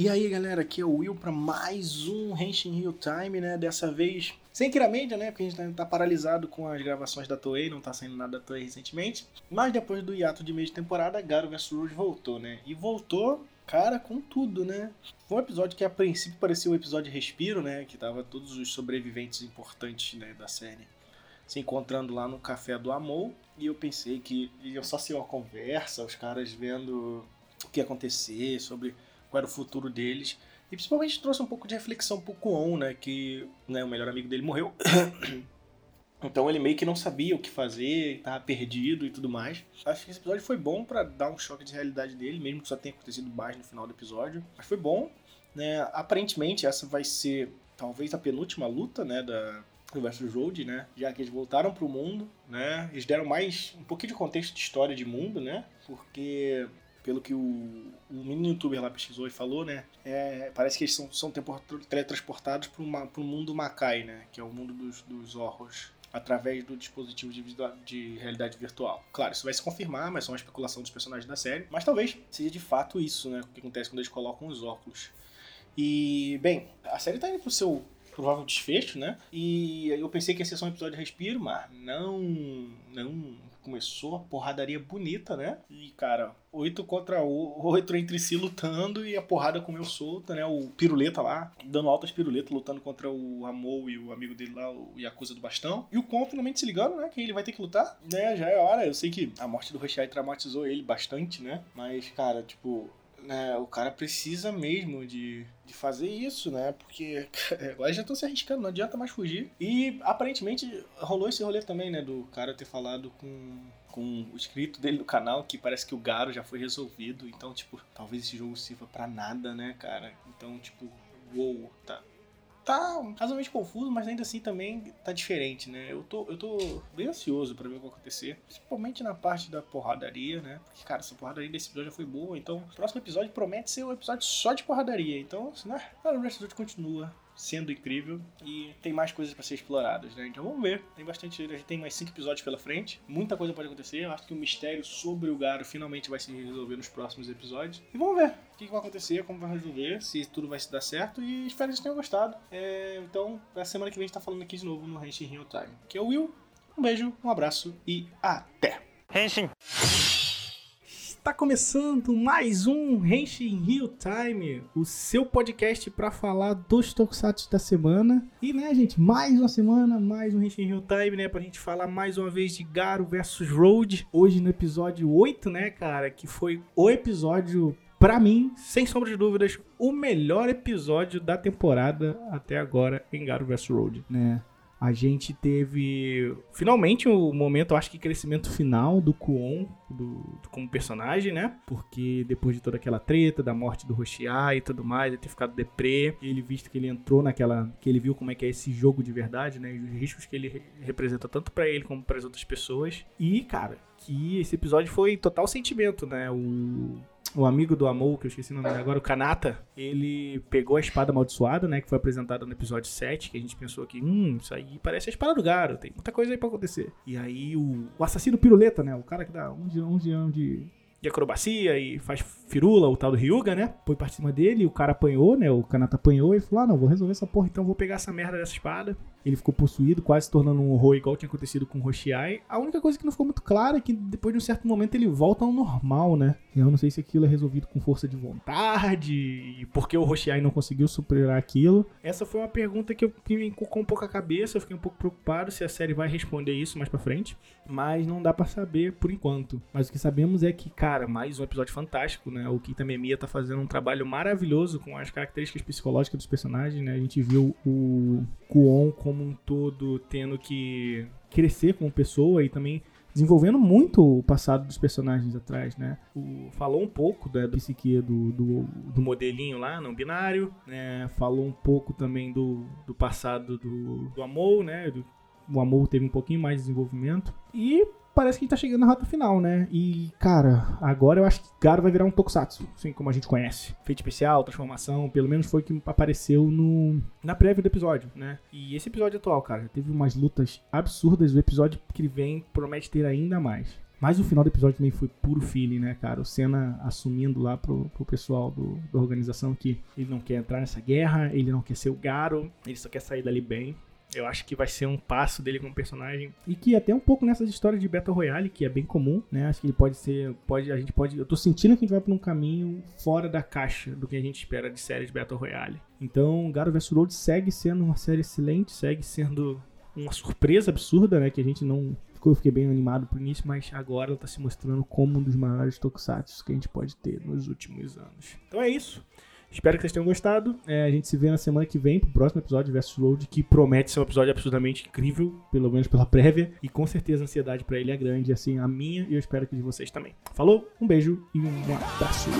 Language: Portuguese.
E aí, galera, aqui é o Will para mais um Henshin Real Time, né? Dessa vez sem Kiramédia, né? Porque a gente tá, tá paralisado com as gravações da Toei, não tá saindo nada da Toei recentemente. Mas depois do hiato de meio de temporada, Garo vs Rouge voltou, né? E voltou, cara, com tudo, né? Foi um episódio que a princípio parecia um episódio de respiro, né? Que tava todos os sobreviventes importantes né, da série se encontrando lá no café do Amor. E eu pensei que ia só ser uma conversa, os caras vendo o que ia acontecer, sobre qual era o futuro deles. E principalmente trouxe um pouco de reflexão pro Kuon, né? Que né, o melhor amigo dele morreu. Então ele meio que não sabia o que fazer, estava perdido e tudo mais. Acho que esse episódio foi bom para dar um choque de realidade dele, mesmo que só tenha acontecido mais no final do episódio. Mas foi bom, né? Aparentemente essa vai ser talvez a penúltima luta, né, da versus Road, né? Já que eles voltaram pro mundo, né? Eles deram mais um pouquinho de contexto de história de mundo, né? Porque pelo que o, o menino youtuber lá pesquisou e falou, né? É, parece que eles são, são teletransportados para o mundo Makai, né? Que é o mundo dos, dos Horrors através do dispositivo de, de, realidade virtual. Claro, isso vai se confirmar, mas é uma especulação dos personagens da série. Mas talvez seja de fato isso, né? O que acontece quando eles colocam os óculos. E, bem, a série está indo pro seu provável desfecho, né? E eu pensei que ia ser só um episódio de respiro, mas não, não começou a porradaria bonita, né? E, cara, oito contra oito entre si lutando e a porrada comeu solta, né? O Piruleta lá, dando altas piruletas, lutando contra o Amou e o amigo dele lá, o Yakuza do Bastão. E o Kon finalmente se ligando, né? Que ele vai ter que lutar, né? Já é hora. Eu sei que a morte do Roshai traumatizou ele bastante, né? Mas, cara, tipo, né, o cara precisa mesmo de, de fazer isso, né? Porque agora já estão se arriscando, não adianta mais fugir. E aparentemente rolou esse rolê também, né? Do cara ter falado com, com o inscrito dele no canal que parece que o Garo já foi resolvido. Então, tipo, talvez esse jogo sirva para nada, né, cara? Então, tipo, uou, tá, tá razoavelmente confuso, mas ainda assim também tá diferente, né? Eu tô, eu tô bem ansioso para ver o que vai acontecer, principalmente na parte da porradaria, né? Porque, cara, essa porradaria desse episódio já foi boa, então o próximo episódio promete ser um episódio só de porradaria. Então, né? O resto do continua sendo incrível e tem mais coisas para ser exploradas, né? Então vamos ver. Tem bastante, a gente tem mais cinco episódios pela frente. Muita coisa pode acontecer. Eu acho que o mistério sobre o Garo finalmente vai se resolver nos próximos episódios. E vamos ver o que, vai acontecer, como vai resolver, se tudo vai se dar certo. E espero que vocês tenham gostado. É, então, na semana que vem a gente tá falando aqui de novo no Henshin Real Time. Que é o Will. Um beijo, um abraço e até! Henshin! Está começando mais um Henshin Real Time, o seu podcast para falar dos Tokusatsu da semana. E né, gente, mais uma semana, mais um Henshin Real Time, né, pra gente falar mais uma vez de Garo versus Road. Hoje no episódio 8, né, cara, que foi o episódio para mim, sem sombra de dúvidas, o melhor episódio da temporada até agora em Garo vs Road, né? A gente teve finalmente o momento, eu acho que crescimento final do Kuon do, do, como personagem, né? Porque depois de toda aquela treta, da morte do Roxiá e tudo mais, ele ter ficado deprê, ele visto que ele entrou naquela. que ele viu como é que é esse jogo de verdade, né? E os riscos que ele representa tanto para ele como para as outras pessoas. E, cara, que esse episódio foi total sentimento, né? O, o amigo do Amor, que eu esqueci o nome agora, o Kanata, ele pegou a espada amaldiçoada, né, que foi apresentada no episódio 7, que a gente pensou que, hum, isso aí parece a espada do Garo, tem muita coisa aí pra acontecer. E aí o, o assassino piruleta, né, o cara que dá um de, um de, de de acrobacia e faz firula, o tal do Ryuga, né? Foi pra cima dele, o cara apanhou, né? O Kanata apanhou e falou: Ah, não, vou resolver essa porra, então vou pegar essa merda dessa espada. Ele ficou possuído, quase se tornando um horror igual tinha acontecido com o Roshiai. A única coisa que não ficou muito clara é que depois de um certo momento ele volta ao normal, né? Eu não sei se aquilo é resolvido com força de vontade e por que o Roshiai não conseguiu superar aquilo. Essa foi uma pergunta que, eu, que me encucou um pouco a cabeça, eu fiquei um pouco preocupado se a série vai responder isso mais pra frente, mas não dá para saber por enquanto. Mas o que sabemos é que, cara, mais um episódio fantástico, né? O Kita Memia tá fazendo um trabalho maravilhoso com as características psicológicas dos personagens, né? A gente viu o Kuon como um todo tendo que crescer como pessoa e também desenvolvendo muito o passado dos personagens atrás, né? O, falou um pouco né, do psique do, do, do, modelinho lá, não binário, né? Falou um pouco também do, do passado do, do Amor, né? Do, o Amor teve um pouquinho mais de desenvolvimento. E parece que a gente tá chegando na rota final, né? E, cara, agora eu acho que Garo vai virar um Tokusatsu, assim como a gente conhece. Feito especial, transformação, pelo menos foi o que apareceu no, na prévia do episódio, né? E esse episódio atual, cara, teve umas lutas absurdas. O episódio que vem promete ter ainda mais. Mas o final do episódio também foi puro feeling, né, cara? O Senna assumindo lá pro, pro pessoal do, da organização que ele não quer entrar nessa guerra, ele não quer ser o Garo, ele só quer sair dali bem. Eu acho que vai ser um passo dele como personagem. E que até um pouco nessas histórias de Battle Royale, que é bem comum, né? Acho que ele pode ser. Pode, a gente pode. Eu tô sentindo que a gente vai por um caminho fora da caixa do que a gente espera de séries de Battle Royale. Então, Garo vs Road segue sendo uma série excelente, segue sendo uma surpresa absurda, né? Que a gente não. Ficou, eu fiquei bem animado pro início, mas agora ela tá se mostrando como um dos maiores tokusatsu que a gente pode ter nos últimos anos. Então é isso. Espero que vocês tenham gostado. É, a gente se vê na semana que vem pro próximo episódio Versus Load, que promete ser um episódio absurdamente incrível, pelo menos pela prévia. E com certeza a ansiedade para ele é grande, assim, a minha e eu espero que de vocês também. Falou, um beijo e um abraço.